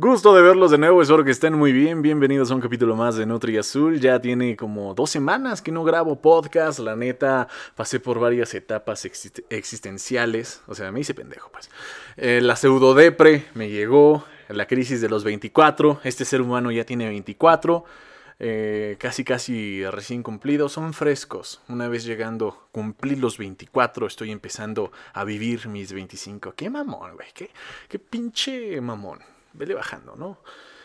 Gusto de verlos de nuevo, espero que estén muy bien. Bienvenidos a un capítulo más de Nutri Azul. Ya tiene como dos semanas que no grabo podcast. La neta, pasé por varias etapas existenciales. O sea, me hice pendejo, pues. Eh, la pseudodepre me llegó, la crisis de los 24. Este ser humano ya tiene 24. Eh, casi casi recién cumplidos, son frescos. Una vez llegando, cumplí los 24, estoy empezando a vivir mis 25. Qué mamón, güey, qué, qué pinche mamón vele bajando, ¿no?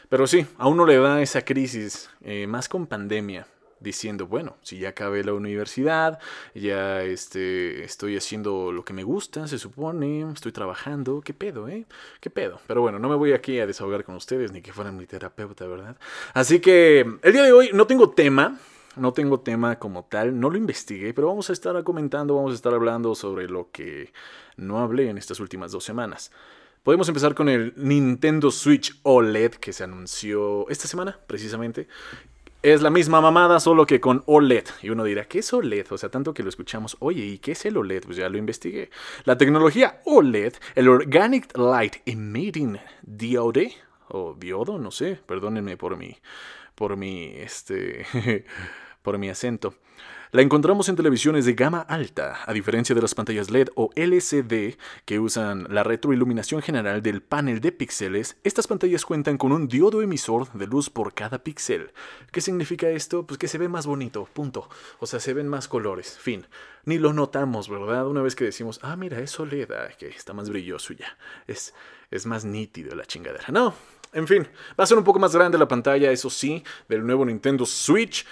Pero sí, a uno le da esa crisis, eh, más con pandemia, diciendo, bueno, si ya acabé la universidad, ya este, estoy haciendo lo que me gusta, se supone, estoy trabajando, ¿qué pedo, eh? ¿Qué pedo? Pero bueno, no me voy aquí a desahogar con ustedes, ni que fueran mi terapeuta, ¿verdad? Así que el día de hoy no tengo tema, no tengo tema como tal, no lo investigué, pero vamos a estar comentando, vamos a estar hablando sobre lo que no hablé en estas últimas dos semanas. Podemos empezar con el Nintendo Switch OLED que se anunció esta semana, precisamente. Es la misma mamada, solo que con OLED. Y uno dirá, ¿qué es OLED? O sea, tanto que lo escuchamos, oye, ¿y qué es el OLED? Pues ya lo investigué. La tecnología OLED, el Organic Light Emitting Diode, o diodo, no sé, perdónenme por mi, por mi, este, por mi acento. La encontramos en televisiones de gama alta, a diferencia de las pantallas LED o LCD que usan la retroiluminación general del panel de píxeles, estas pantallas cuentan con un diodo emisor de luz por cada píxel. ¿Qué significa esto? Pues que se ve más bonito, punto. O sea, se ven más colores, fin. Ni lo notamos, ¿verdad? Una vez que decimos, ah, mira, es OLED, que está más brilloso ya. Es, es más nítido la chingadera. No, en fin, va a ser un poco más grande la pantalla, eso sí, del nuevo Nintendo Switch.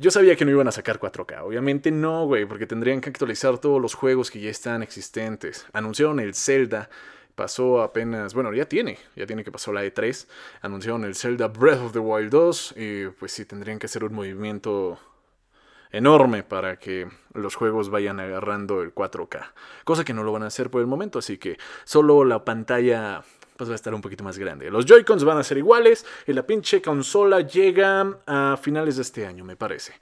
Yo sabía que no iban a sacar 4K. Obviamente no, güey, porque tendrían que actualizar todos los juegos que ya están existentes. Anunciaron el Zelda. Pasó apenas, bueno, ya tiene, ya tiene que pasó la E3. Anunciaron el Zelda Breath of the Wild 2 y pues sí, tendrían que hacer un movimiento enorme para que los juegos vayan agarrando el 4K. Cosa que no lo van a hacer por el momento, así que solo la pantalla va a estar un poquito más grande. Los Joy-Cons van a ser iguales y la pinche consola llega a finales de este año, me parece.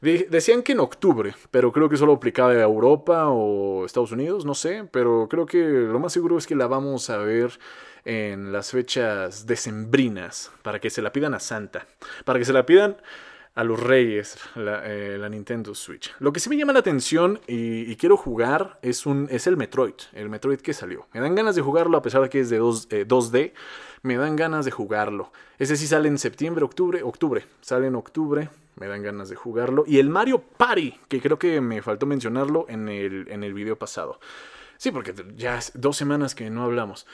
decían que en octubre, pero creo que solo aplicaba a Europa o Estados Unidos, no sé, pero creo que lo más seguro es que la vamos a ver en las fechas decembrinas, para que se la pidan a Santa, para que se la pidan a los reyes eh, la, Nintendo Switch. Lo que sí me llama la atención y, quiero jugar es, un, es el Metroid, el Metroid que salió. Me dan ganas de jugarlo a pesar de que es de 2, 2D, eh, me dan ganas de jugarlo. Ese sí sale en septiembre, octubre, octubre, sale en octubre, me dan ganas de jugarlo. Y el Mario Party, que creo que me faltó mencionarlo en el, en el video pasado. Sí, porque ya es dos semanas que no hablamos.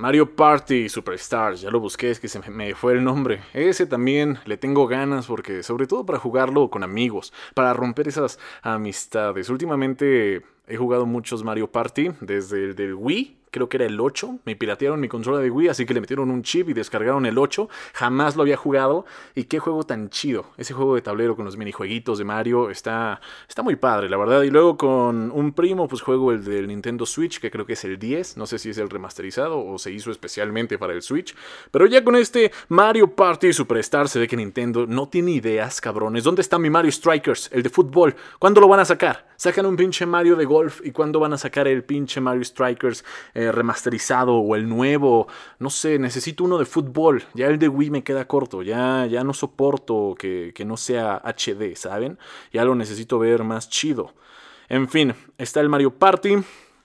Mario Party Superstars, ya lo busqué, es que se me fue el nombre. Ese también le tengo ganas porque, sobre todo para jugarlo con amigos, para romper esas amistades. Últimamente he jugado muchos Mario Party, desde el del Wii creo que era el 8. Me piratearon mi consola de Wii, así que le metieron un chip y descargaron el 8. Jamás lo había jugado. Y qué juego tan chido. Ese juego de tablero con los minijueguitos de Mario está, está muy padre, la verdad. Y luego con un primo, pues juego el del Nintendo Switch, que creo que es el 10. No sé si es el remasterizado o se hizo especialmente para el Switch. Pero ya con este Mario Party Superstar se ve que Nintendo no tiene ideas, cabrones. ¿Dónde está mi Mario Strikers, el de fútbol? ¿Cuándo lo van a sacar? Sacan un pinche Mario de golf y cuándo van a sacar el pinche Mario Strikers eh, remasterizado o el nuevo. No sé, necesito uno de fútbol. Ya el de Wii me queda corto. Ya, ya no soporto que, que no sea HD, ¿saben? Ya lo necesito ver más chido. En fin, está el Mario Party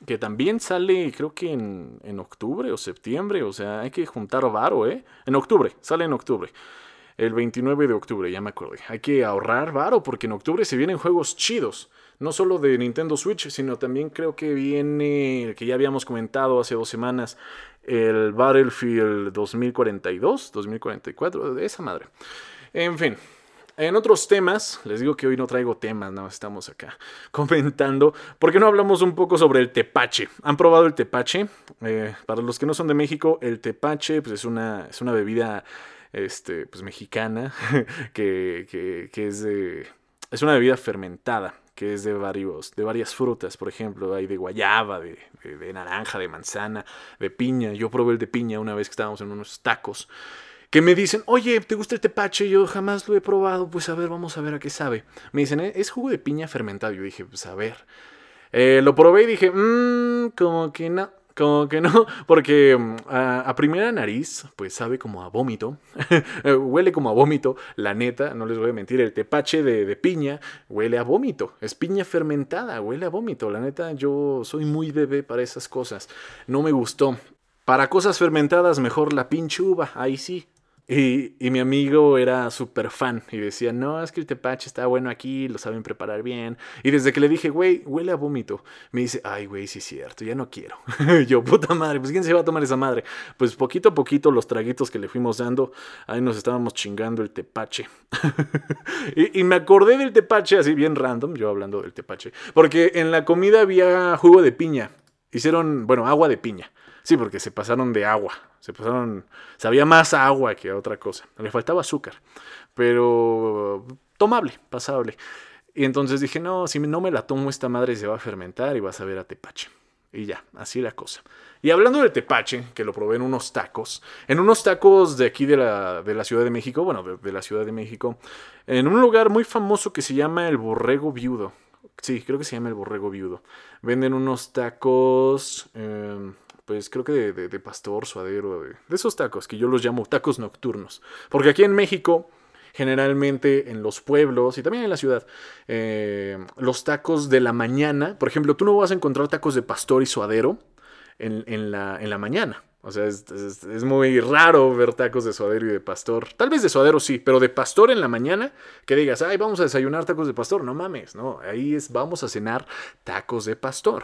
que también sale creo que en, en, octubre o septiembre, o sea, hay que juntar varo, ¿eh? En octubre, sale en octubre. El 29 de octubre, ya me acordé. Hay que ahorrar varo porque en octubre se vienen juegos chidos no solo de Nintendo Switch, sino también creo que viene, que ya habíamos comentado hace dos semanas, el Battlefield 2042, 2044, de esa madre. En fin, en otros temas, les digo que hoy no traigo temas, no, estamos acá comentando. ¿Por qué no hablamos un poco sobre el tepache? ¿Han probado el tepache? Eh, para los que no son de México, el tepache pues, es, una, es una bebida este, pues, mexicana que, que, que es, de, es una bebida fermentada que es de, varios, de varias frutas, por ejemplo, hay de guayaba, de, de, naranja, de manzana, de piña. Yo probé el de piña una vez que estábamos en unos tacos. Que me dicen, oye, ¿te gusta el tepache? Yo jamás lo he probado, pues a ver, vamos a ver a qué sabe. Me dicen, eh, es jugo de piña fermentado. Yo dije, pues a ver. Eh, lo probé y dije, mmm, como que no, como que no, porque mm, a, primera nariz, pues sabe como a vómito, huele como a vómito, la neta, no les voy a mentir, el tepache de, de, piña huele a vómito, es piña fermentada, huele a vómito, la neta, yo soy muy bebé para esas cosas, no me gustó. Para cosas fermentadas, mejor la pinche uva, ahí sí, y, y, mi amigo era súper fan y decía, no, es que el tepache está bueno aquí, lo saben preparar bien. Y desde que le dije, güey, huele a vómito, me dice, ay, güey, sí es cierto, ya no quiero. yo, puta madre, pues ¿quién se va a tomar esa madre? Pues poquito a poquito los traguitos que le fuimos dando, ahí nos estábamos chingando el tepache. y, y me acordé del tepache así bien random, yo hablando del tepache, porque en la comida había jugo de piña. Hicieron, bueno, agua de piña. Sí, porque se pasaron de agua. Se pasaron. Sabía más agua que otra cosa. Le faltaba azúcar. Pero tomable, pasable. Y entonces dije, no, si no me la tomo esta madre se va a fermentar y vas a ver a tepache. Y ya, así la cosa. Y hablando de tepache, que lo probé en unos tacos, en unos tacos de aquí de la, de la Ciudad de México, bueno, de, la Ciudad de México, en un lugar muy famoso que se llama el Borrego Viudo. Sí, creo que se llama el Borrego Viudo. Venden unos tacos, em, pues creo que de, pastor, suadero, de, esos tacos que yo los llamo tacos nocturnos. Porque aquí en México, generalmente en los pueblos y también en la ciudad, eh, los tacos de la mañana, por ejemplo, tú no vas a encontrar tacos de pastor y suadero en, la, en la mañana. O sea, es, es, muy raro ver tacos de suadero y de pastor. Tal vez de suadero sí, pero de pastor en la mañana, que digas, ay, vamos a desayunar tacos de pastor. No mames, no. Ahí es, vamos a cenar tacos de pastor.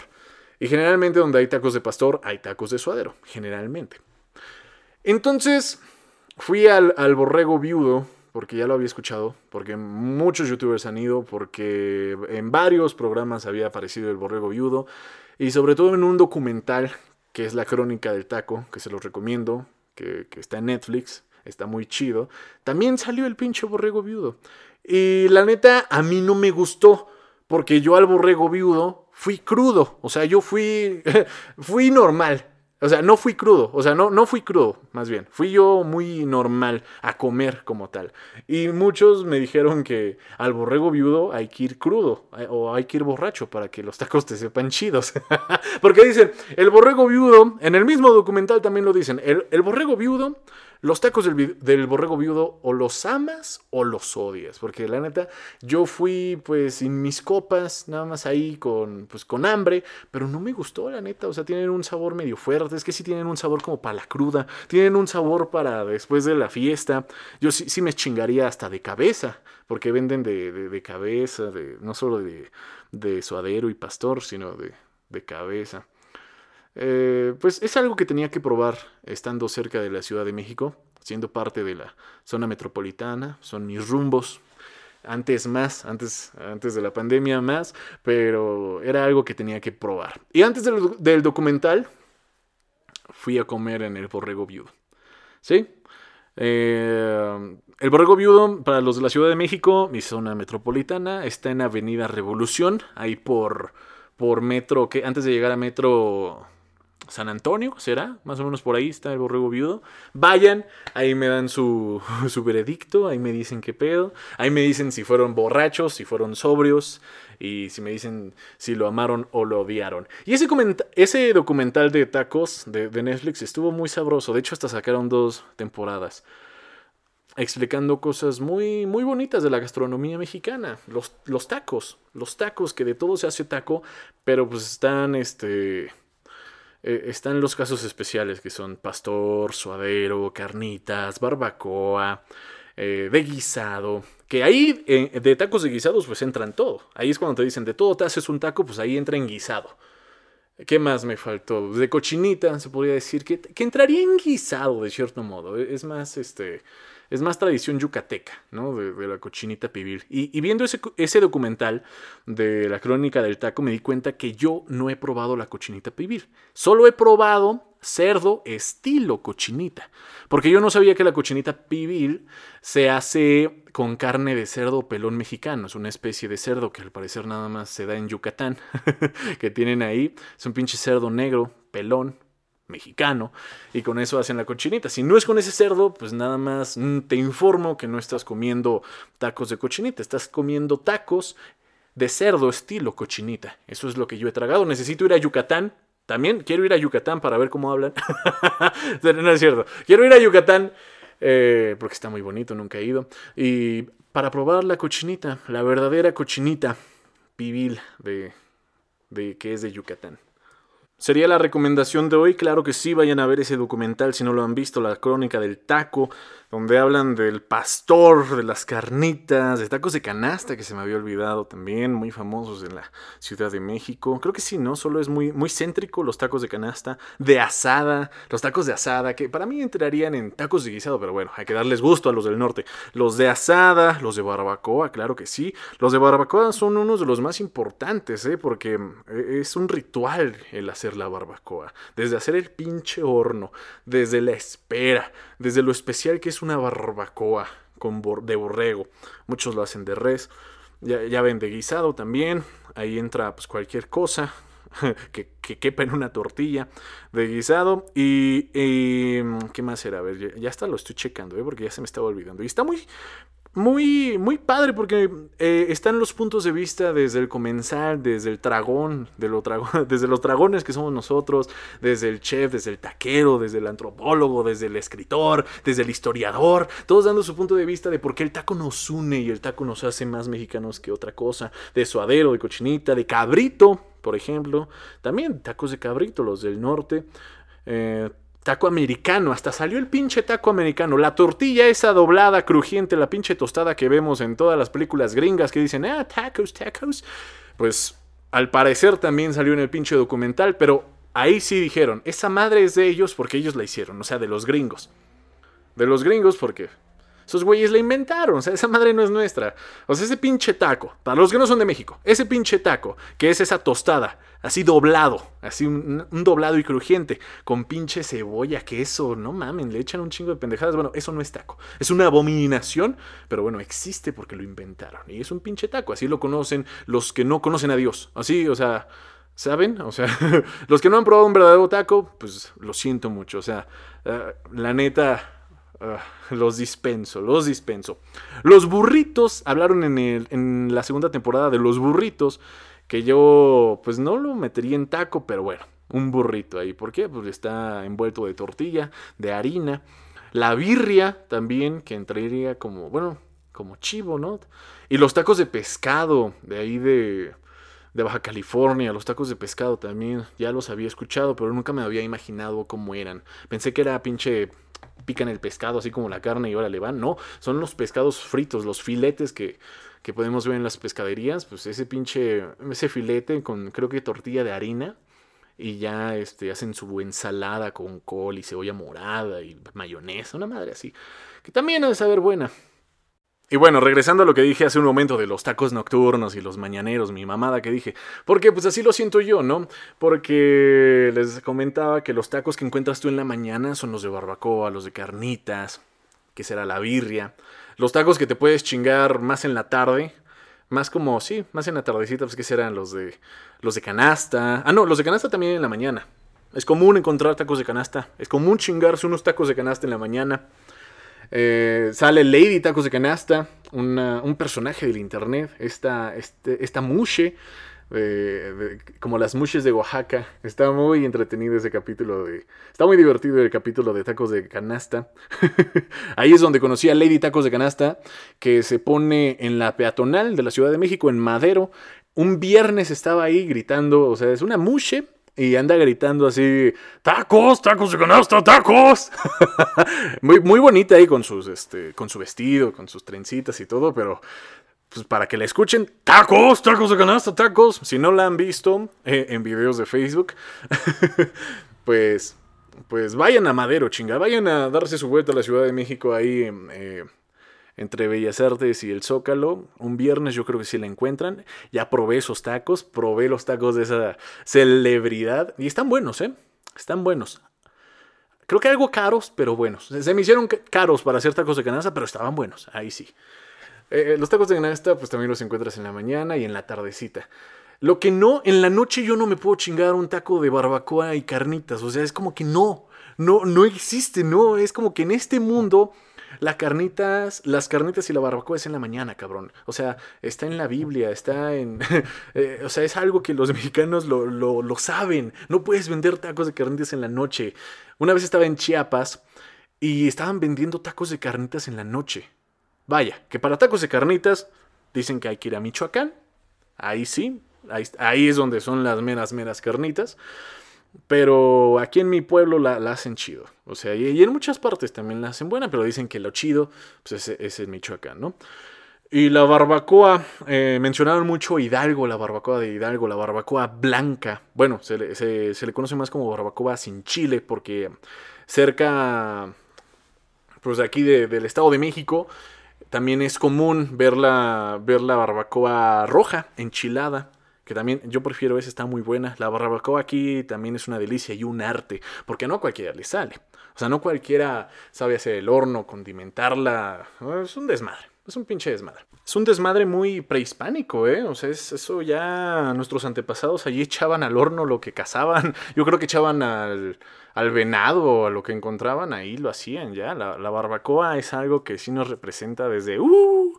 Y generalmente donde hay tacos de pastor, hay tacos de suadero, generalmente. Entonces, fui al, borrego viudo, porque ya lo había escuchado, porque muchos youtubers han ido, porque en varios programas había aparecido el borrego viudo, y sobre todo en un documental que es La Crónica del Taco, que se los recomiendo, que, que está en Netflix, está muy chido, también salió el pinche borrego viudo. Y la neta, a mí no me gustó, porque yo al borrego viudo fui crudo, o sea, yo fui, fui normal. O sea, no fui crudo, o sea, no, no fui crudo, más bien. Fui yo muy normal a comer como tal. Y muchos me dijeron que al borrego viudo hay que ir crudo eh, o hay que ir borracho para que los tacos te sepan chidos. Porque dicen, el borrego viudo, en el mismo documental también lo dicen, el, el borrego viudo los tacos del, borrego viudo o los amas o los odias. Porque la neta, yo fui pues sin mis copas, nada más ahí con, pues, con hambre, pero no me gustó la neta. O sea, tienen un sabor medio fuerte. Es que sí tienen un sabor como para la cruda. Tienen un sabor para después de la fiesta. Yo sí, sí me chingaría hasta de cabeza. Porque venden de, cabeza, de, no solo de, de suadero y pastor, sino de, de cabeza. Eh, pues es algo que tenía que probar estando cerca de la Ciudad de México, siendo parte de la zona metropolitana, son mis rumbos. Antes más, antes, antes de la pandemia más, pero era algo que tenía que probar. Y antes del, documental, fui a comer en el Borrego Viudo. ¿Sí? Eh, el Borrego Viudo, para los de la Ciudad de México, mi zona metropolitana, está en Avenida Revolución, ahí por, por metro, que antes de llegar a metro San Antonio, ¿será? Más o menos por ahí está el borrego viudo. Vayan, ahí me dan su, su veredicto, ahí me dicen qué pedo, ahí me dicen si fueron borrachos, si fueron sobrios, y si me dicen si lo amaron o lo odiaron. Y ese, ese documental de tacos de, de Netflix estuvo muy sabroso, de hecho hasta sacaron dos temporadas explicando cosas muy, muy bonitas de la gastronomía mexicana. Los, los, tacos, los tacos, que de todo se hace taco, pero pues están, este, eh, están los casos especiales que son pastor, suadero, carnitas, barbacoa, eh, de guisado. Que ahí eh, de tacos de guisados pues entran todo. Ahí es cuando te dicen de todo te haces un taco, pues ahí entra en guisado. ¿Qué más me faltó? De cochinita se podría decir que, que entraría en guisado de cierto modo. Es más, este es más tradición yucateca, ¿no? De, la cochinita pibil. Y, viendo ese, ese, documental de la crónica del taco, me di cuenta que yo no he probado la cochinita pibil. Solo he probado cerdo estilo cochinita. Porque yo no sabía que la cochinita pibil se hace con carne de cerdo pelón mexicano. Es una especie de cerdo que al parecer nada más se da en Yucatán. que tienen ahí. Es un pinche cerdo negro, pelón, mexicano y con eso hacen la cochinita. Si no es con ese cerdo, pues nada más te informo que no estás comiendo tacos de cochinita, estás comiendo tacos de cerdo estilo cochinita. Eso es lo que yo he tragado. Necesito ir a Yucatán También quiero ir a Yucatán para ver cómo hablan. no es cierto. Quiero ir a Yucatán eh, porque está muy bonito, nunca he ido. Y para probar la cochinita, la verdadera cochinita pibil de que es de Yucatán. Sería la recomendación de hoy, claro que sí, vayan a ver ese documental si no lo han visto, la crónica del taco, donde hablan del pastor, de las carnitas, de tacos de canasta, que se me había olvidado también, muy famosos en la Ciudad de México. Creo que sí, ¿no? Solo es muy, muy céntrico los tacos de canasta, de asada, los tacos de asada, que para mí entrarían en tacos de guisado, pero bueno, hay que darles gusto a los del norte. Los de asada, los de barbacoa, claro que sí. Los de barbacoa son unos de los más importantes, ¿eh? Porque eh, es un ritual el hacer la barbacoa. Desde hacer el pinche horno, desde la espera, desde lo especial que es una barbacoa con de borrego. Muchos lo hacen de res. Ya, ven de guisado también. Ahí entra pues cualquier cosa que, que, quepa en una tortilla de guisado. Y, ¿qué más era? A ver, ya, ya está, lo estoy checando, ¿eh? porque ya se me estaba olvidando. Y está muy, muy, muy padre porque eh, están los puntos de vista desde el comensal, desde el dragón, de desde los dragones que somos nosotros, desde el chef, desde el taquero, desde el antropólogo, desde el escritor, desde el historiador, todos dando su punto de vista de por qué el taco nos une y el taco nos hace más mexicanos que otra cosa, de suadero, de cochinita, de cabrito, por ejemplo, también tacos de cabrito, los del norte. Eh, Taco americano, hasta salió el pinche taco americano. La tortilla esa doblada, crujiente, la pinche tostada que vemos en todas las películas gringas que dicen, ah, tacos, tacos. Pues al parecer también salió en el pinche documental, pero ahí sí dijeron, esa madre es de ellos porque ellos la hicieron, o sea, de los gringos. De los gringos porque esos güeyes la inventaron, o sea, esa madre no es nuestra. O sea, ese pinche taco, para los que no son de México, ese pinche taco, que es esa tostada, así doblado, así un, doblado y crujiente, con pinche cebolla, queso, no mamen, le echan un chingo de pendejadas. Bueno, eso no es taco, es una abominación, pero bueno, existe porque lo inventaron. Y es un pinche taco, así lo conocen los que no conocen a Dios. Así, o sea, ¿saben? O sea, los que no han probado un verdadero taco, pues lo siento mucho. O sea, eh, la neta Ah, los dispenso, los dispenso. Los burritos, hablaron en, la segunda temporada de los burritos, que yo pues no lo metería en taco, pero bueno, un burrito ahí. ¿Por qué? Pues está envuelto de tortilla, de harina. La birria también, que entraría como, bueno, como chivo, ¿no? Y los tacos de pescado, de ahí de, de Baja California, los tacos de pescado también, ya los había escuchado, pero nunca me había imaginado cómo eran. Pensé que era pinche pican el pescado así como la carne y ahora le van. No, son los pescados fritos, los filetes que, que podemos ver en las pescaderías. Pues ese pinche, ese filete con creo que tortilla de harina. Y ya este, hacen su ensalada con col y cebolla morada y mayonesa, una madre así. Que también ha de saber buena. Y bueno, regresando a lo que dije hace un momento de los tacos nocturnos y los mañaneros, mi mamada que dije, porque pues así lo siento yo, ¿no? Porque les comentaba que los tacos que encuentras tú en la mañana son los de barbacoa, los de carnitas, que será la birria, los tacos que te puedes chingar más en la tarde, más como, sí, más en la tardecita, pues que serán los de los de canasta. Ah, no, los de canasta también en la mañana. Es común encontrar tacos de canasta, es común chingarse unos tacos de canasta en la mañana. Eh, sale Lady Tacos de Canasta, un personaje del internet, esta, este, mushe, como las mushes de Oaxaca. Está muy entretenido ese capítulo de... Está muy divertido el capítulo de Tacos de Canasta. Ahí es donde conocí a Lady Tacos de Canasta, que se pone en la peatonal de la Ciudad de México, en Madero. Un viernes estaba ahí gritando, o sea, es una mushe y anda gritando así, tacos, tacos de canasta, tacos. muy, muy bonita ahí con, sus, este, con su vestido, con sus trencitas y todo, pero pues para que la escuchen, tacos, tacos de canasta, tacos. Si no la han visto eh, en videos de Facebook, pues, pues vayan a Madero, chinga, vayan a darse su vuelta a la Ciudad de México ahí. Eh, entre Bellas Artes y el Zócalo. Un viernes yo creo que sí la encuentran. Ya probé esos tacos, probé los tacos de esa celebridad. Y están buenos, ¿eh? Están buenos. Creo que algo caros, pero buenos. Se me hicieron caros para hacer tacos de canasta, pero estaban buenos. Ahí sí. Eh, los tacos de canasta, pues también los encuentras en la mañana y en la tardecita. Lo que no, en la noche yo no me puedo chingar un taco de barbacoa y carnitas. O sea, es como que no. No, no existe, no. Es como que en este mundo las carnitas, las carnitas y la barbacoa es en la mañana, cabrón. O sea, está en la Biblia, está en... Eh, o sea, es algo que los mexicanos lo, lo, lo saben. No puedes vender tacos de carnitas en la noche. Una vez estaba en Chiapas y estaban vendiendo tacos de carnitas en la noche. Vaya, que para tacos de carnitas dicen que hay que ir a Michoacán. Ahí sí, ahí, ahí es donde son las meras, meras carnitas. Pero aquí en mi pueblo la, hacen chido. O sea, y, en muchas partes también la hacen buena, pero dicen que lo chido pues es, en Michoacán, ¿no? Y la barbacoa, eh, mencionaron mucho Hidalgo, la barbacoa de Hidalgo, la barbacoa blanca. Bueno, se le, se, le conoce más como barbacoa sin chile porque cerca, pues de aquí del Estado de México, también es común ver la, ver la barbacoa roja, enchilada que también yo prefiero esa, está muy buena. La barbacoa aquí también es una delicia y un arte, porque no cualquiera le sale. O sea, no cualquiera sabe hacer el horno, condimentarla. Es un desmadre, es un pinche desmadre. Es un desmadre muy prehispánico, ¿eh? O sea, es, eso ya nuestros antepasados allí echaban al horno lo que cazaban. Yo creo que echaban al, al venado o a lo que encontraban, ahí lo hacían ya. La, la barbacoa es algo que sí nos representa desde... Uh,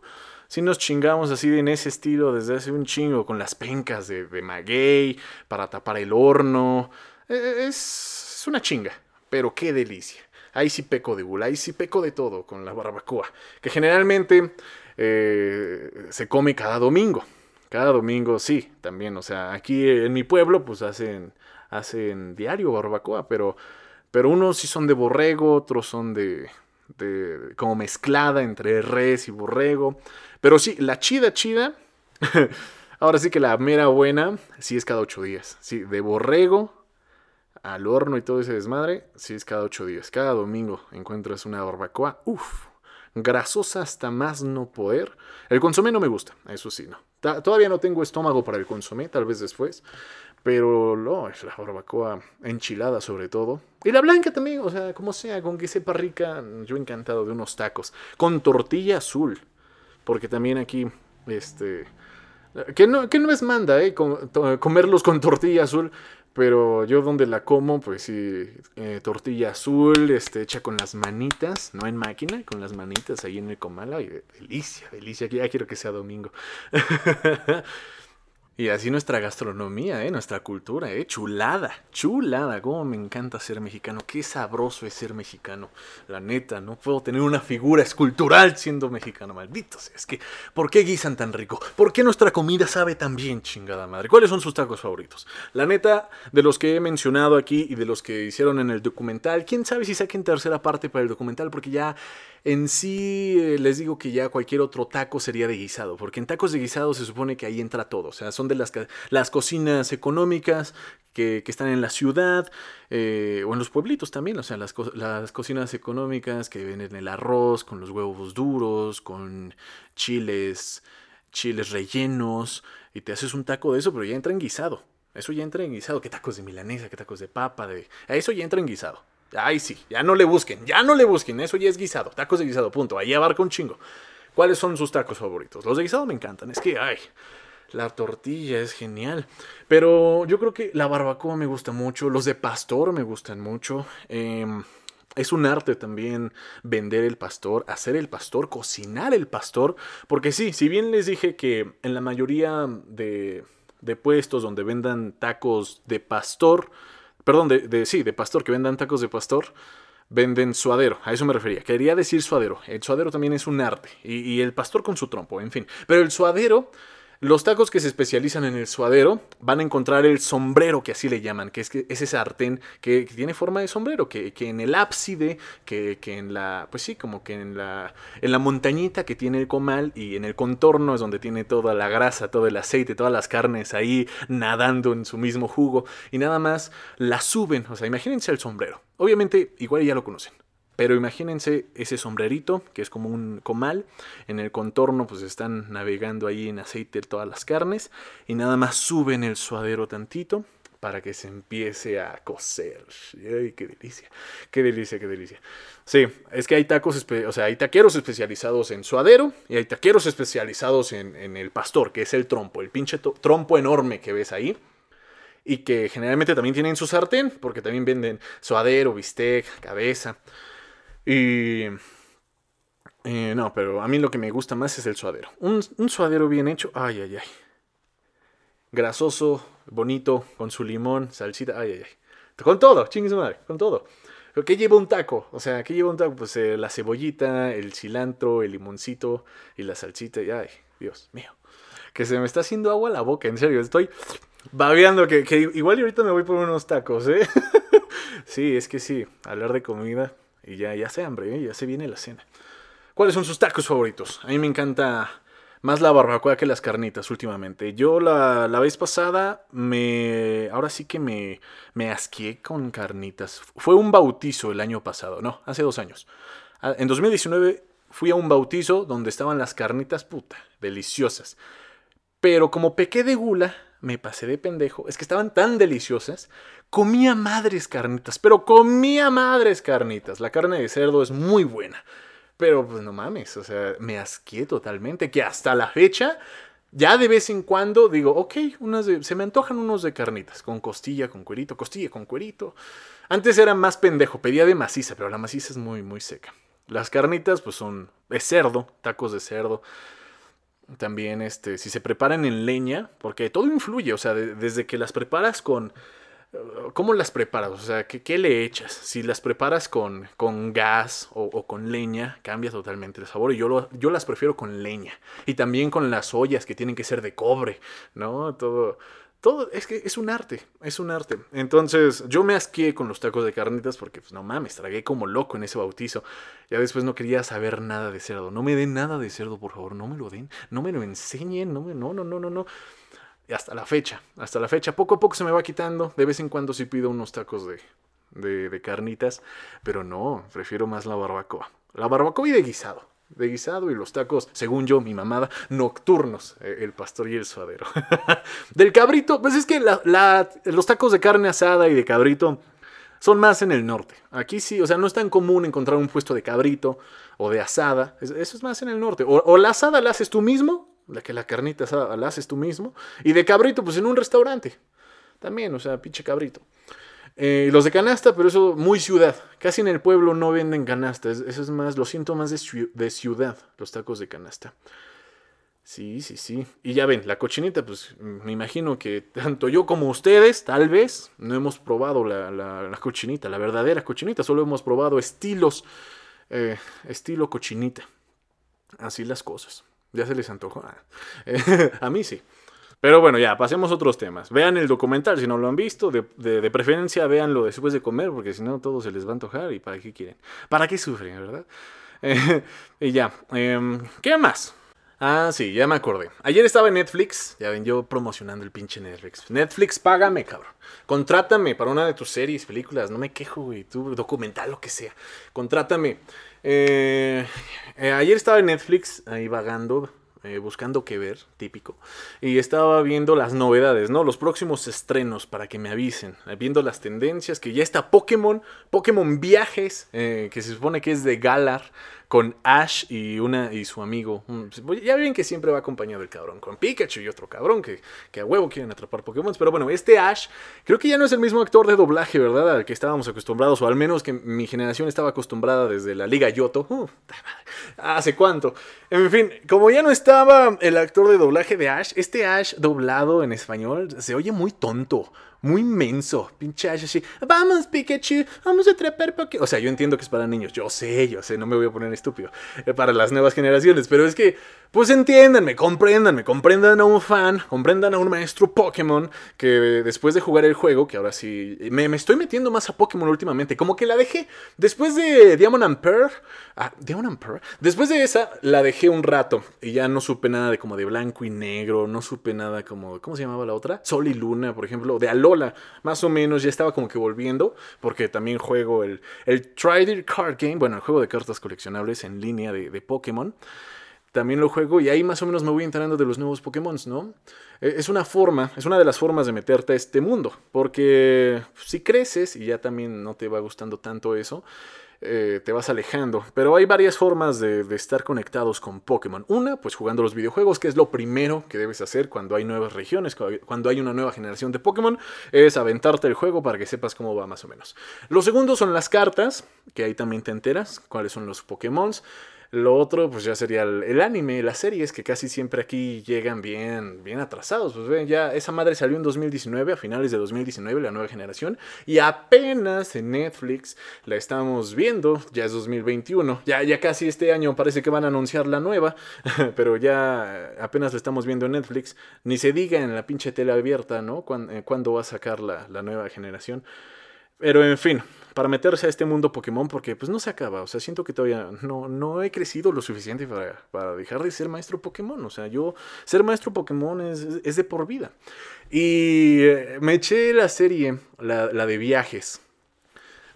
si nos chingamos así en ese estilo desde hace un chingo, con las pencas de, de maguey para tapar el horno. E, e, es, una chinga, pero qué delicia. Ahí sí peco de gula, ahí sí peco de todo con la barbacoa, que generalmente eh, se come cada domingo. Cada domingo sí, también. O sea, aquí en mi pueblo pues hacen, hacen diario barbacoa, pero, pero unos sí son de borrego, otros son de, de como mezclada entre res y borrego. Pero sí, la chida, chida. ahora sí que la mera buena, sí es cada ocho días. Sí, de borrego al horno y todo ese desmadre, sí es cada ocho días. Cada domingo encuentras una barbacoa. Uf, grasosa hasta más no poder. El consomé no me gusta, eso sí, no. Todavía no tengo estómago para el consomé, tal vez después. Pero no, es la barbacoa enchilada sobre todo. Y la blanca también, o sea, como sea, con que sepa rica, yo encantado de unos tacos. Con tortilla azul. Porque también aquí, este... Que no, que no es manda, ¿eh? comerlos con tortilla azul. Pero yo donde la como, pues sí, eh, tortilla azul, este, hecha con las manitas, no en máquina, con las manitas ahí en el comal. Delicia, delicia, ya quiero que sea domingo. Y así nuestra gastronomía, ¿eh? nuestra cultura, ¿eh? chulada, chulada. Cómo me encanta ser mexicano, qué sabroso es ser mexicano. La neta, no puedo tener una figura escultural siendo mexicano, maldito sea. Es que, ¿por qué guisan tan rico? ¿Por qué nuestra comida sabe tan bien, chingada madre? ¿Cuáles son sus tacos favoritos? La neta, de los que he mencionado aquí y de los que hicieron en el documental, quién sabe si saquen tercera parte para el documental, porque ya en sí eh, les digo que ya cualquier otro taco sería de guisado, porque en tacos de guisado se supone que ahí entra todo, o sea, son de las, las cocinas económicas que, están en la ciudad eh, o en los pueblitos también, o sea, las, las cocinas económicas que venden el arroz con los huevos duros, con chiles, chiles rellenos, y te haces un taco de eso, pero ya entra en guisado. Eso ya entra en guisado. ¿Qué tacos de milanesa? ¿Qué tacos de papa? De... Eso ya entra en guisado. Ay, sí, ya no le busquen, ya no le busquen, eso ya es guisado, tacos de guisado, punto, ahí abarca un chingo. ¿Cuáles son sus tacos favoritos? Los de guisado me encantan, es que, ay, la tortilla es genial. Pero yo creo que la barbacoa me gusta mucho, los de pastor me gustan mucho. Em, es un arte también vender el pastor, hacer el pastor, cocinar el pastor. Porque sí, si bien les dije que en la mayoría de, de puestos donde vendan tacos de pastor, Perdón, de, sí, de pastor, que vendan tacos de pastor, venden suadero. A eso me refería. Quería decir suadero. El suadero también es un arte. Y el pastor con su trompo, en fin. Pero el suadero los tacos que se especializan en el suadero van a encontrar el sombrero, que así le llaman, que es, que ese sartén que, tiene forma de sombrero, que, en el ábside, que, en la, pues sí, como que en la, en la montañita que tiene el comal y en el contorno es donde tiene toda la grasa, todo el aceite, todas las carnes ahí nadando en su mismo jugo y nada más la suben, o sea, imagínense el sombrero. Obviamente, igual ya lo conocen. Pero imagínense ese sombrerito, que es como un comal. En el contorno, pues están navegando ahí en aceite todas las carnes. Y nada más suben el suadero tantito para que se empiece a cocer. ¡Ay, qué delicia! ¡Qué delicia, qué delicia! Sí, es que hay tacos, o sea, hay taqueros especializados en suadero y hay taqueros especializados en, en el pastor, que es el trompo, el pinche trompo enorme que ves ahí y que generalmente también tienen su sartén, porque también venden suadero, bistec, cabeza. Y, Eh, no, pero a mí lo que me gusta más es el suadero. Un, suadero bien hecho, ay, ay, ay. Grasoso, bonito, con su limón, salsita, ay, ay, ay. Con todo, chingue su madre, con todo. ¿Qué lleva un taco? O sea, ¿qué lleva un taco? Pues eh, la cebollita, el cilantro, el limoncito y la salsita. Y, ay, Dios mío. Que se me está haciendo agua la boca, en serio. Estoy babeando que, que igual ahorita me voy por unos tacos, ¿eh? sí, es que sí, hablar de comida y ya, ya se hambre, ¿eh? ya se viene la cena. ¿Cuáles son sus tacos favoritos? A mí me encanta más la barbacoa que las carnitas últimamente. Yo la, la vez pasada me... Ahora sí que me, me asqué con carnitas. Fue un bautizo el año pasado, no, hace dos años. Ah, en 2019 fui a un bautizo donde estaban las carnitas puta, deliciosas. Pero como pequé de gula, me pasé de pendejo. Es que estaban tan deliciosas. Comía madres carnitas, pero comía madres carnitas. La carne de cerdo es muy buena. Pero pues no mames, o sea, me asqué totalmente. Que hasta la fecha, ya de vez en cuando digo, ok, unas se me antojan unos de carnitas, con costilla, con cuerito, costilla, con cuerito. Antes era más pendejo, pedía de maciza, pero la maciza es muy, muy seca. Las carnitas, pues son de cerdo, tacos de cerdo. También, este, si se preparan en leña, porque todo influye, o sea, desde que las preparas con ¿Cómo las preparas? O sea, ¿qué, le echas? Si las preparas con, con gas o, con leña, cambia totalmente el sabor. Y yo, yo las prefiero con leña. Y también con las ollas que tienen que ser de cobre, ¿no? Todo, todo, es que es un arte, es un arte. Entonces, yo me asqué con los tacos de carnitas porque, pues, no mames, tragué como loco en ese bautizo. Ya después no quería saber nada de cerdo. No me den nada de cerdo, por favor, no me lo den, no me lo enseñen, no, me, no, no, no, no. Y hasta la fecha, hasta la fecha, poco a poco se me va quitando. De vez en cuando sí pido unos tacos de, de, carnitas, pero no, prefiero más la barbacoa. La barbacoa y de guisado. De guisado y los tacos, según yo, mi mamada, nocturnos, eh, el pastor y el suadero. Del cabrito, pues es que los tacos de carne asada y de cabrito son más en el norte. Aquí sí, o sea, no es tan común encontrar un puesto de cabrito o de asada. Eso es más en el norte. O, la asada la haces tú mismo la que la carnita la haces tú mismo. Y de cabrito, pues en un restaurante. También, o sea, pinche cabrito. Eh, los de canasta, pero eso muy ciudad. Casi en el pueblo no venden canasta. Eso es más, lo siento más de, ciudad, los tacos de canasta. Sí, sí, sí. Y ya ven, la cochinita, pues me imagino que tanto yo como ustedes, tal vez, no hemos probado la, la, cochinita, la verdadera cochinita. Solo hemos probado estilos, eh, estilo cochinita. Así las cosas. Ya se les antojó. Ah. a mí sí. Pero bueno, ya, pasemos a otros temas. Vean el documental si no lo han visto. De, de, preferencia, véanlo después de comer, porque si no, todo se les va a antojar. ¿Y para qué quieren? ¿Para qué sufren, verdad? y ya. Em, ¿Qué más? Ah, sí, ya me acordé. Ayer estaba en Netflix. Ya ven, yo promocionando el pinche Netflix. Netflix, págame, cabrón. Contrátame para una de tus series, películas. No me quejo, güey. Tu documental, lo que sea. Contrátame. Eh, eh, ayer estaba en Netflix, ahí vagando, eh, buscando qué ver, típico. Y estaba viendo las novedades, ¿no? Los próximos estrenos para que me avisen. Viendo las tendencias, que ya está Pokémon, Pokémon Viajes, que se supone que es de Galar con Ash y una y su amigo. Pues, ya ven que siempre va acompañado el cabrón, con Pikachu y otro cabrón que, que a huevo quieren atrapar Pokémon. Pero bueno, este Ash creo que ya no es el mismo actor de doblaje, ¿verdad? Al que estábamos acostumbrados, o al menos que mi generación estaba acostumbrada desde la Liga Yoto. ¿Hace cuánto? En fin, como ya no estaba el actor de doblaje de Ash, este Ash doblado en español se oye muy tonto muy inmenso. Pinche Ash así, vamos Pikachu, vamos a atrapar Pokémon. O sea, yo entiendo que es para niños, yo sé, yo sé, no me voy a poner estúpido. Eh, para las nuevas generaciones, pero es que, pues entiéndanme, compréndanme, comprendan a un fan, comprendan a un maestro Pokémon que después de jugar el juego, que ahora sí, me, estoy metiendo más a Pokémon últimamente, como que la dejé después de Diamond and Pearl. Ah, Diamond and Pearl. Después de esa, la dejé un rato y ya no supe nada de como de blanco y negro, no supe nada como, ¿cómo se llamaba la otra? Sol y Luna, por ejemplo, de Alo más o menos, ya estaba como que volviendo, porque también juego el, el Trider Card Game, bueno, el juego de cartas coleccionables en línea de, de Pokémon. También lo juego y ahí más o menos me voy enterando de los nuevos Pokémon, ¿no? E, es una forma, es una de las formas de meterte a este mundo, porque si creces y ya también no te va gustando tanto eso, eh, te vas alejando. Pero hay varias formas de, estar conectados con Pokémon. Una, pues jugando los videojuegos, que es lo primero que debes hacer cuando hay nuevas regiones, cuando hay una nueva generación de Pokémon, es aventarte el juego para que sepas cómo va más o menos. Lo segundo son las cartas, que ahí también te enteras cuáles son los Pokémon. Lo otro, pues ya sería el, anime, las series, que casi siempre aquí llegan bien, bien atrasados. Pues ven, ya esa madre salió en 2019, a finales de 2019, la nueva generación. Y apenas en Netflix la estamos viendo, ya es 2021. Ya, ya casi este año parece que van a anunciar la nueva, pero ya apenas la estamos viendo en Netflix. Ni se diga en la pinche tele abierta, ¿no? Eh, ¿Cuándo, va a sacar la, la nueva generación? Pero en fin, para meterse a este mundo Pokémon porque pues no se acaba. O sea, siento que todavía no, no he crecido lo suficiente para, para dejar de ser maestro Pokémon. O sea, yo ser maestro Pokémon es, es de por vida. Y eh, me eché la serie, la, la de viajes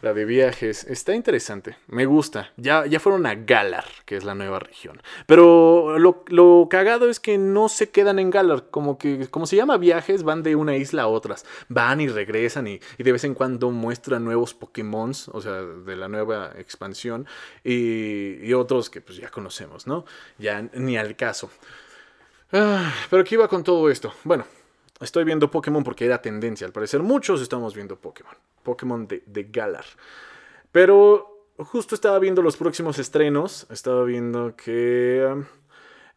la de viajes. Está interesante, me gusta. Ya, ya fueron a Galar, que es la nueva región. Pero lo, cagado es que no se quedan en Galar. Como que, como se llama viajes, van de una isla a otras. Van y regresan y, de vez en cuando muestran nuevos Pokémon, o sea, de la nueva expansión. Y, otros que pues ya conocemos, ¿no? Ya ni al caso. Ah, pero ¿qué iba con todo esto? Bueno, estoy viendo Pokémon porque era tendencia. Al parecer muchos estamos viendo Pokémon. Pokémon de, Galar. Pero justo estaba viendo los próximos estrenos. Estaba viendo que um,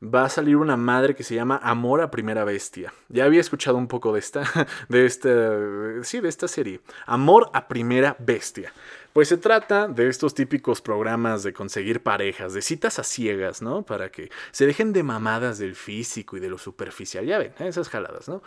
va a salir una madre que se llama Amor a Primera Bestia. Ya había escuchado un poco de esta, de esta, sí, de esta serie. Amor a Primera Bestia. Pues se trata de estos típicos programas de conseguir parejas, de citas a ciegas, ¿no? Para que se dejen de mamadas del físico y de lo superficial. Ya ven, esas jaladas, ¿no?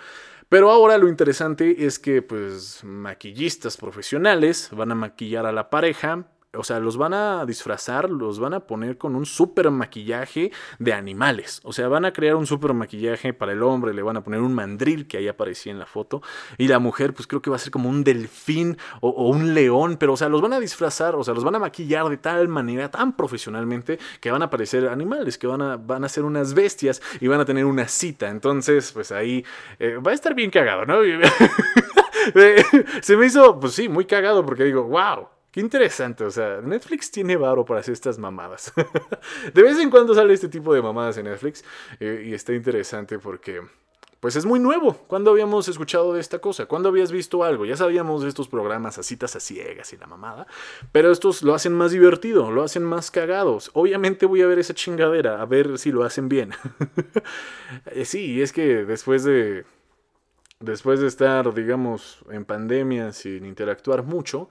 Pero ahora lo interesante es que, pues, maquillistas profesionales van a maquillar a la pareja o sea, los van a disfrazar, los van a poner con un super maquillaje de animales. O sea, van a crear un super maquillaje para el hombre, le van a poner un mandril que ahí aparecía en la foto. Y la mujer, pues creo que va a ser como un delfín o, un león. Pero, o sea, los van a disfrazar, o sea, los van a maquillar de tal manera, tan profesionalmente, que van a parecer animales, que van a, van a ser unas bestias y van a tener una cita. Entonces, pues ahí eh, va a estar bien cagado, ¿no? Se me hizo, pues sí, muy cagado porque digo, wow. Qué interesante, o sea, Netflix tiene varo para hacer estas mamadas. de vez en cuando sale este tipo de mamadas en Netflix eh, y está interesante porque pues es muy nuevo. ¿Cuándo habíamos escuchado de esta cosa? ¿Cuándo habías visto algo? Ya sabíamos de estos programas a citas a ciegas y la mamada, pero estos lo hacen más divertido, lo hacen más cagados. Obviamente voy a ver esa chingadera, a ver si lo hacen bien. Eh, sí, es que después de después de estar, digamos, en pandemia sin interactuar mucho,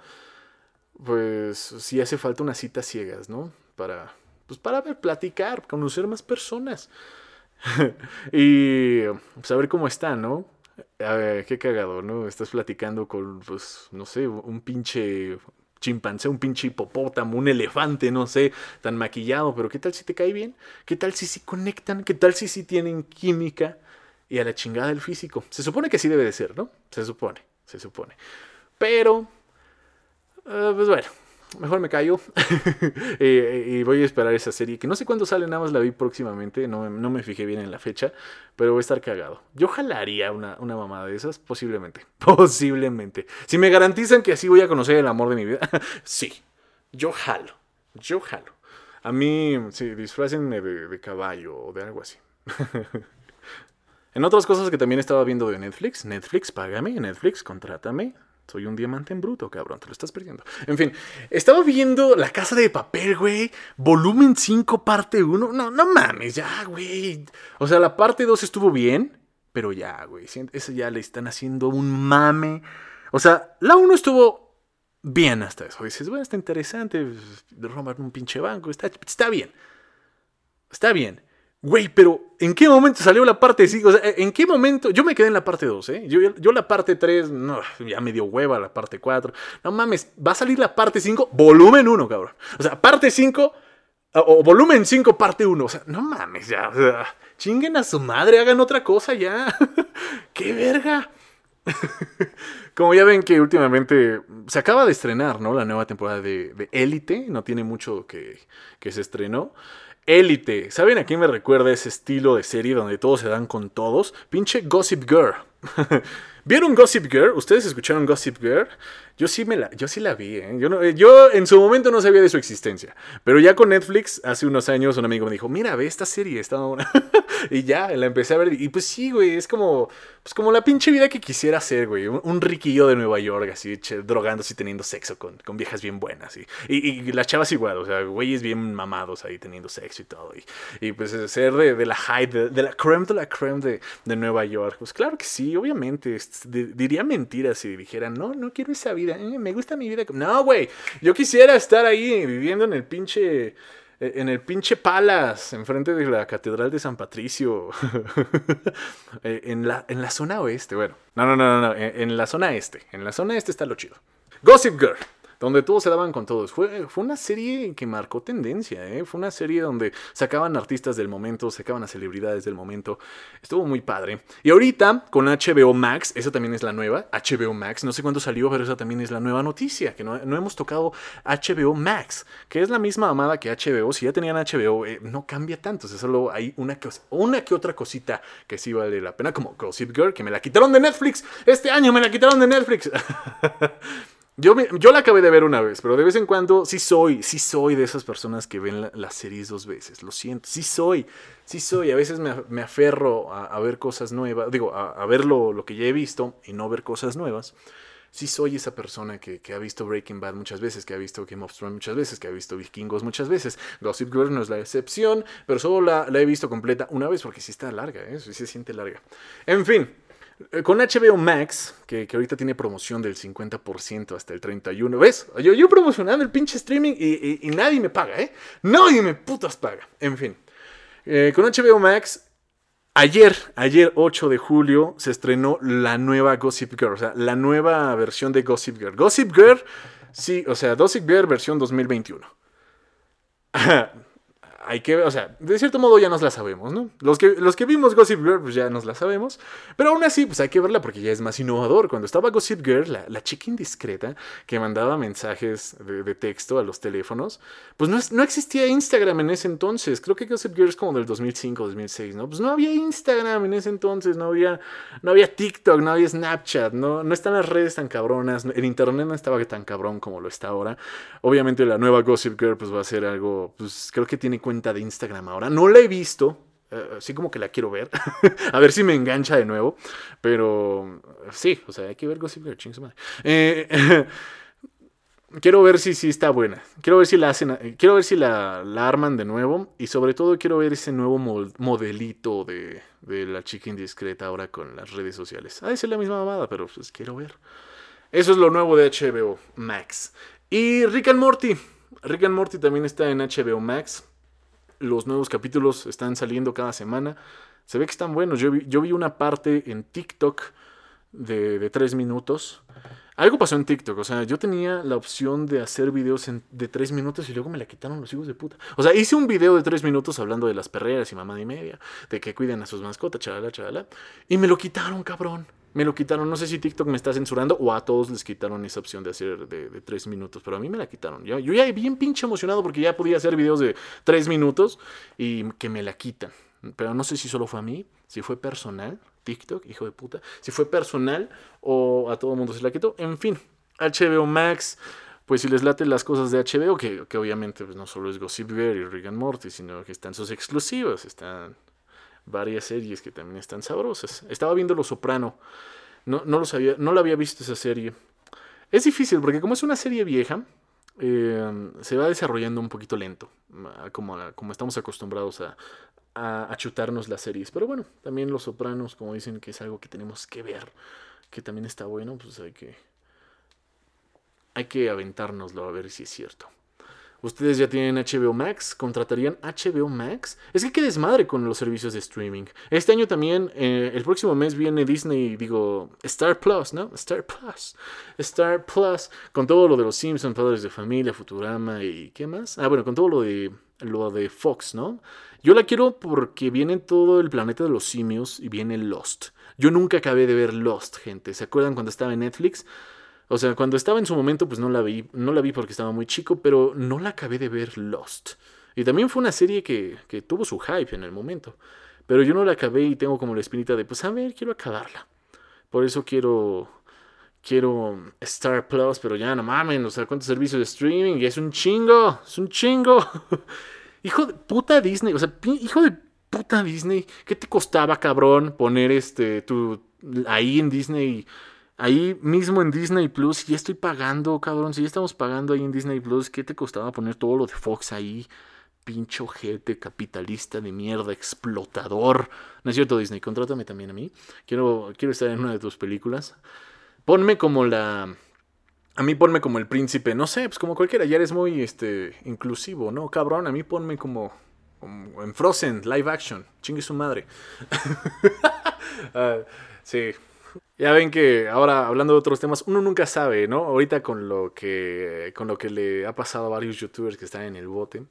pues sí hace falta unas citas ciegas, ¿no? Para, pues para ver, platicar, conocer más personas. y saber cómo está, ¿no? A ver, qué cagado, ¿no? Estás platicando con, pues, no sé, un pinche chimpancé, un pinche hipopótamo, un elefante, no sé, tan maquillado, pero ¿qué tal si te cae bien? ¿Qué tal si sí conectan? ¿Qué tal si sí tienen química? Y a la chingada del físico. Se supone que sí debe de ser, ¿no? Se supone, se supone. Pero Ah, pues bueno, mejor me callo. y, voy a esperar esa serie, que no sé cuándo sale, nada más la vi próximamente, no, me fijé bien en la fecha, pero voy a estar cagado. Yo jalaría una, una mamada de esas, posiblemente. Posiblemente. Si me garantizan que así voy a conocer el amor de mi vida, sí. Yo jalo. Yo jalo. A mí, sí, disfrácenme de, de caballo o de algo así. en otras cosas que también estaba viendo de Netflix, Netflix, págame, Netflix, contrátame. Soy un diamante en bruto, cabrón, te lo estás perdiendo. En fin, estaba viendo La Casa de Papel, güey. Volumen 5, parte 1. No, no mames, ya, güey. O sea, la parte 2 estuvo bien, pero ya, güey. Eso ya le están haciendo un mame. O sea, la 1 estuvo bien hasta eso. Dices, bueno, está interesante. Robar un pinche banco. Está, está bien. Está bien. Güey, pero ¿en qué momento salió la parte 5? O sea, ¿en qué momento? Yo me quedé en la parte 2, ¿eh? Yo, yo la parte 3, no, ya me dio hueva la parte 4. No mames, va a salir la parte 5, volumen 1, cabrón. O sea, parte 5, o, volumen 5, parte 1. O sea, no mames, ya. O sea, chinguen a su madre, hagan otra cosa ya. ¡Qué verga! Como ya ven que últimamente se acaba de estrenar, ¿no? La nueva temporada de Élite, no tiene mucho que, que se estrenó. Élite. ¿Saben a quién me recuerda ese estilo de serie donde todos se dan con todos? Pinche Gossip Girl. ¿Vieron Gossip Girl? ¿Ustedes escucharon Gossip Girl? Yo sí, me la, yo sí la vi, ¿eh? Yo, yo en su momento no sabía de su existencia. Pero ya con Netflix, hace unos años, un amigo me dijo, mira, ve esta serie, está y ya, la empecé a ver. Y pues sí, güey, es como, pues como la pinche vida que quisiera hacer, güey. Un, riquillo de Nueva York, así, drogándose y teniendo sexo con, con viejas bien buenas. Y, y, las chavas igual, o sea, güeyes bien mamados ahí teniendo sexo y todo. Y, y pues ser de, de la high, de, la creme de la creme de, de, Nueva York. Pues claro que sí, obviamente. diría mentiras si dijeran, no, no quiero esa vida eh, me gusta mi vida. No, güey, yo quisiera estar ahí viviendo en el pinche eh, en el pinche Palace, enfrente de la Catedral de San Patricio, eh, en, la, en la zona oeste, bueno, no, no, no, no, en la zona este, en la zona este está lo chido. Gossip Girl donde todos se daban con todos. Fue, fue una serie que marcó tendencia, ¿eh? fue una serie donde sacaban artistas del momento, sacaban a celebridades del momento. Estuvo muy padre. Y ahorita con HBO Max, esa también es la nueva, HBO Max, no sé cuándo salió, pero esa también es la nueva noticia, que no, hemos tocado HBO Max, que es la misma amada que HBO. Si ya tenían HBO, eh, no cambia tanto, solo hay una que, una que otra cosita que sí vale la pena, como Gossip Girl, que me la quitaron de Netflix. Este año me la quitaron de Netflix. Yo, yo la acabé de ver una vez, pero de vez en cuando sí soy, sí soy de esas personas que ven las series dos veces. Lo siento, sí soy, sí soy. A veces me, aferro a, ver cosas nuevas, digo, a, ver lo, que ya he visto y no ver cosas nuevas. Sí soy esa persona que, ha visto Breaking Bad muchas veces, que ha visto Game of Thrones muchas veces, que ha visto Vikingos muchas veces. Gossip Girl no es la excepción, pero solo la, la he visto completa una vez porque sí está larga, ¿eh? sí se siente larga. En fin, con HBO Max, que, ahorita tiene promoción del 50% hasta el 31. ¿Ves? Yo, yo promocionando el pinche streaming y, nadie me paga, ¿eh? Nadie me putas paga. En fin. Eh, con HBO Max, ayer, ayer 8 de julio, se estrenó la nueva Gossip Girl. O sea, la nueva versión de Gossip Girl. Gossip Girl, sí, o sea, Gossip Girl versión 2021. hay que, o sea, de cierto modo ya nos la sabemos, ¿no? Los que, los que vimos Gossip Girl, pues ya nos la sabemos. Pero aún así, pues hay que verla porque ya es más innovador. Cuando estaba Gossip Girl, la, la chica indiscreta que mandaba mensajes de, texto a los teléfonos, pues no, no, existía Instagram en ese entonces. Creo que Gossip Girl es como del 2005, 2006, ¿no? Pues no había Instagram en ese entonces, no había, no había TikTok, no había Snapchat, no, no están las redes tan cabronas, el internet no estaba tan cabrón como lo está ahora. Obviamente la nueva Gossip Girl, pues va a ser algo, pues creo que tiene de Instagram ahora. No la he visto, eh, así como que la quiero ver. a ver si me engancha de nuevo. Pero sí, o sea, hay que ver Gossip Girl, eh, quiero ver si, si está buena. Quiero ver si la hacen. Quiero ver si la, arman de nuevo. Y sobre todo quiero ver ese nuevo modelito de, la chica indiscreta ahora con las redes sociales. De ser la misma mamada, pero pues quiero ver. Eso es lo nuevo de HBO Max. Y Rick and Morty. Rick and Morty también está en HBO Max. Los nuevos capítulos están saliendo cada semana. Se ve que están buenos. Yo vi, yo vi una parte en TikTok de, de tres minutos. Algo pasó en TikTok, o sea, yo tenía la opción de hacer videos de tres minutos y luego me la quitaron los hijos de puta. O sea, hice un video de tres minutos hablando de las perreras y mamá y media, de que cuiden a sus mascotas, chalala, chalala, y me lo quitaron, cabrón. Me lo quitaron. No sé si TikTok me está censurando o a todos les quitaron esa opción de hacer de, tres minutos, pero a mí me la quitaron. Yo, yo ya bien pinche emocionado porque ya podía hacer videos de tres minutos y que me la quitan. Pero no sé si solo fue a mí, si fue personal, TikTok, hijo de puta, si fue personal o a todo el mundo se la quitó. En fin, HBO Max, pues si les late las cosas de HBO, que, que obviamente pues no solo es Gossip Girl y Rick and Morty, sino que están sus exclusivas, están varias series que también están sabrosas. Estaba viendo Lo Soprano. No, no, lo sabía, no la había visto esa serie. Es difícil porque como es una serie vieja, eh, se va desarrollando un poquito lento, como, como estamos acostumbrados a, a, chutarnos las series. Pero bueno, también Los Sopranos, como dicen que es algo que tenemos que ver, que también está bueno, pues hay que, hay que aventárnoslo a ver si es cierto. Ustedes ya tienen HBO Max, contratarían HBO Max. Es que qué desmadre con los servicios de streaming. Este año también, eh, el próximo mes viene Disney, digo, Star Plus, ¿no? Star Plus. Star Plus, con todo lo de los Simpsons, Padres de Familia, Futurama y ¿qué más? Ah, bueno, con todo lo de, lo de Fox, ¿no? Yo la quiero porque viene todo el planeta de los simios y viene Lost. Yo nunca acabé de ver Lost, gente. ¿Se acuerdan cuando estaba en Netflix? O sea, cuando estaba en su momento, pues no la vi, no la vi porque estaba muy chico, pero no la acabé de ver Lost. Y también fue una serie que, que tuvo su hype en el momento. Pero yo no la acabé y tengo como la espinita de, pues a ver, quiero acabarla. Por eso quiero quiero Star Plus, pero ya no mamen, o sea, cuántos servicios de streaming, y es un chingo, es un chingo. hijo de puta Disney, o sea, hijo de puta Disney, ¿qué te costaba, cabrón, poner este tu ahí en Disney ahí mismo en Disney Plus, si ya estoy pagando, cabrón, si ya estamos pagando ahí en Disney Plus, ¿qué te costaba poner todo lo de Fox ahí? Pincho gente capitalista de mierda, explotador. No es cierto, Disney, contrátame también a mí. Quiero, quiero estar en una de tus películas. Ponme como la. A mí ponme como el príncipe, no sé, pues como cualquiera, ya eres muy este, inclusivo, ¿no? Cabrón, a mí ponme como, en Frozen, live action, chingue su madre. Ah, sí. Ya ven que ahora hablando de otros temas, uno nunca sabe, ¿no? Ahorita con lo que con lo que le ha pasado a varios youtubers que están en el bote.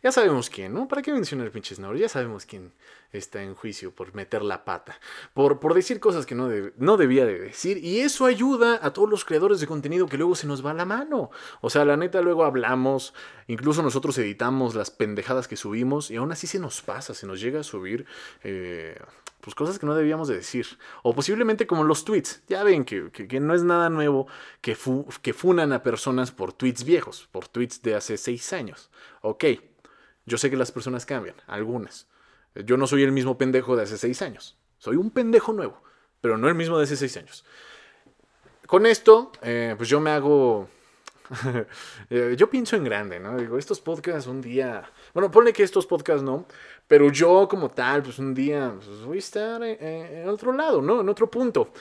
Ya sabemos quién, ¿no? ¿Para qué mencionar pinches nombres? Ya sabemos quién está en juicio por meter la pata, por, por decir cosas que no, no debía de decir. Y eso ayuda a todos los creadores de contenido que luego se nos va la mano. O sea, la neta, luego hablamos, incluso nosotros editamos las pendejadas que subimos y aún así se nos pasa, se nos llega a subir. Eh, pues cosas que no debíamos de decir. O posiblemente como los tweets. Ya ven que, no es nada nuevo que, que funan a personas por tweets viejos, por tweets de hace seis años. Ok, yo sé que las personas cambian, algunas. Yo no soy el mismo pendejo de hace seis años. Soy un pendejo nuevo, pero no el mismo de hace seis años. Con esto, eh, pues yo me hago... Eh, yo pienso en grande, ¿no? Digo, estos podcasts un día... Bueno, ponle que estos podcasts no, pero yo como tal, pues un día pues, voy a estar en otro lado, ¿no? En otro punto.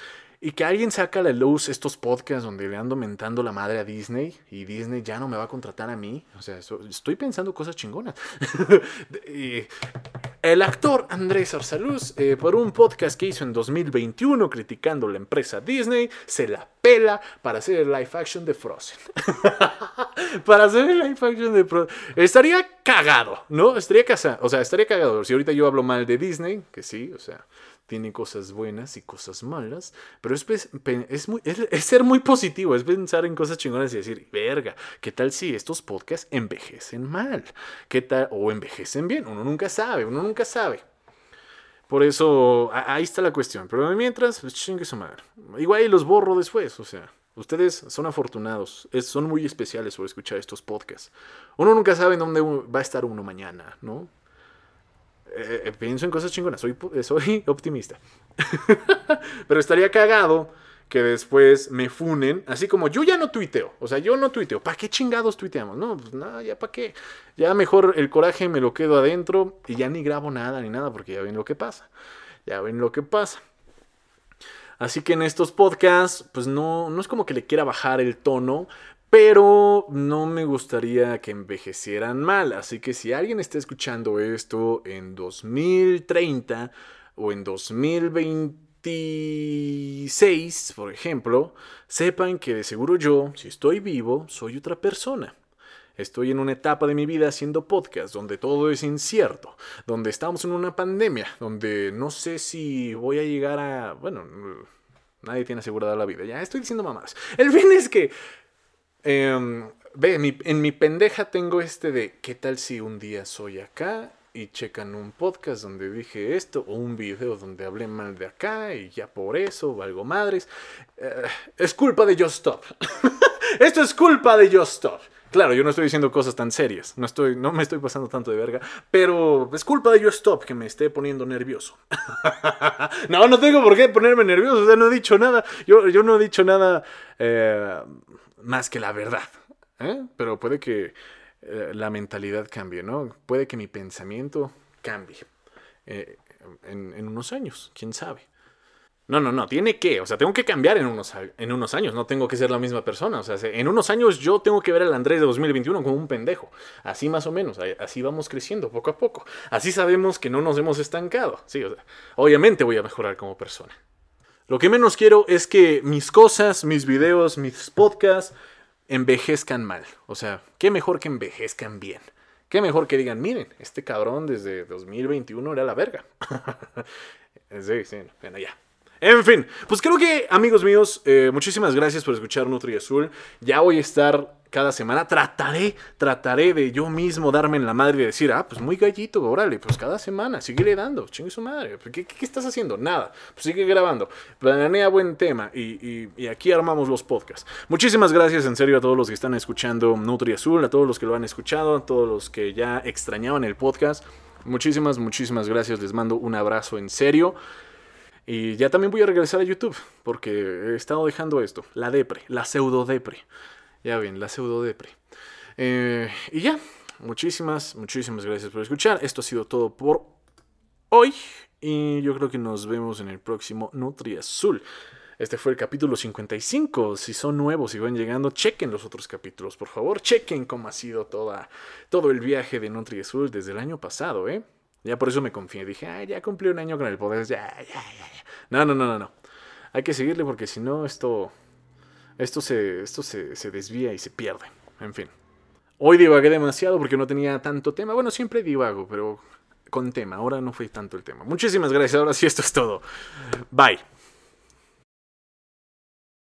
Y que alguien saca a la luz estos podcasts donde le ando mentando la madre a Disney y Disney ya no me va a contratar a mí. O sea, estoy pensando cosas chingonas. el actor Andrés Arsaluz, eh, por un podcast que hizo en 2021 criticando la empresa Disney, se la pela para hacer el live action de Frozen. para hacer el live action de Frozen. Estaría cagado, ¿no? Estaría casado. O sea, estaría cagado. Si ahorita yo hablo mal de Disney, que sí, o sea tiene cosas buenas y cosas malas, pero es, es, muy, ser muy positivo, es pensar en cosas chingonas y decir, verga, ¿qué tal si estos podcasts envejecen mal? ¿Qué tal? O envejecen bien, uno nunca sabe, uno nunca sabe. Por eso, ahí está la cuestión. Pero mientras, pues chingue su madre. Igual los borro después, o sea. Ustedes son afortunados, son muy especiales por escuchar estos podcasts. Uno nunca sabe dónde va a estar uno mañana, ¿no? Eh, eh, pienso en cosas chingonas, soy, eh, soy optimista. Pero estaría cagado que después me funen, así como yo ya no tuiteo, o sea, yo no tuiteo, ¿para qué chingados tuiteamos? No, pues nada, ya para qué. Ya mejor el coraje me lo quedo adentro y ya ni grabo nada ni nada porque ya ven lo que pasa. Ya ven lo que pasa. Así que en estos podcasts, pues no, no es como que le quiera bajar el tono, pero no me gustaría que envejecieran mal. Así que si alguien está escuchando esto en 2030 o en 2026, por ejemplo, sepan que de seguro yo, si estoy vivo, soy otra persona. Estoy en una etapa de mi vida haciendo podcast donde todo es incierto, donde estamos en una pandemia, donde no sé si voy a llegar a... Bueno, nadie tiene asegurada la vida. Ya estoy diciendo mamás. El fin es que Em, ve, en mi, pendeja tengo este de ¿qué tal si un día soy acá y checan un podcast donde dije esto o un video donde hablé mal de acá y ya por eso valgo madres? Eh, es culpa de Just Stop. Esto es culpa de Just Stop. Claro, yo no estoy diciendo cosas tan serias, no, estoy, no me estoy pasando tanto de verga, pero es culpa de Just Stop que me esté poniendo nervioso. no, no tengo por qué ponerme nervioso, o sea, no he dicho nada, yo, yo no he dicho nada eh, más que la verdad. ¿eh? Pero puede que eh, la mentalidad cambie, ¿no? Puede que mi pensamiento cambie eh, en, unos años, quién sabe. No, no, no, tiene que, o sea, tengo que cambiar en unos, en unos años, no tengo que ser la misma persona, o sea, en unos años yo tengo que ver al Andrés de 2021 como un pendejo, así más o menos, así vamos creciendo poco a poco, así sabemos que no nos hemos estancado, sí, obviamente voy a mejorar como persona. Lo que menos quiero es que mis cosas, mis videos, mis podcasts envejezcan mal. O sea, qué mejor que envejezcan bien. Qué mejor que digan, miren, este cabrón desde 2021 era la verga. sí, sí, bueno, ya. En fin, pues creo que, amigos míos, eh, muchísimas gracias por escuchar Nutri Azul. Ya voy a estar cada semana. Trataré, trataré de yo mismo darme en la madre y decir, ah, pues muy gallito, órale, pues cada semana, sigue dando, chingue su madre. ¿Qué, ¿Qué, estás haciendo? Nada, pues sigue grabando. Planea buen tema y, y, aquí armamos los podcasts. Muchísimas gracias en serio a todos los que están escuchando Nutri Azul, a todos los que lo han escuchado, a todos los que ya extrañaban el podcast. Muchísimas, muchísimas gracias. Les mando un abrazo en serio. Y ya también voy a regresar a YouTube, porque he estado dejando esto, la depre, la pseudo depre. Ya ven, la pseudo depre. Eh, y ya, muchísimas, muchísimas gracias por escuchar. Esto ha sido todo por hoy. Y yo creo que nos vemos en el próximo Nutri Azul. Este fue el capítulo 55. Si son nuevos y van llegando, chequen los otros capítulos, por favor. Chequen cómo ha sido toda, todo el viaje de Nutri Azul desde el año pasado, ¿eh? Ya por eso me confié. Dije, ay, ya cumplí un año con el poder. Ya, ya, ya, ya. No, no, no, no, no. Hay que seguirle porque si no, esto esto se, esto se, se desvía y se pierde. En fin. Hoy divagué demasiado porque no tenía tanto tema. Bueno, siempre divago, pero con tema. Ahora no fue tanto el tema. Muchísimas gracias. Ahora sí, esto es todo. Bye.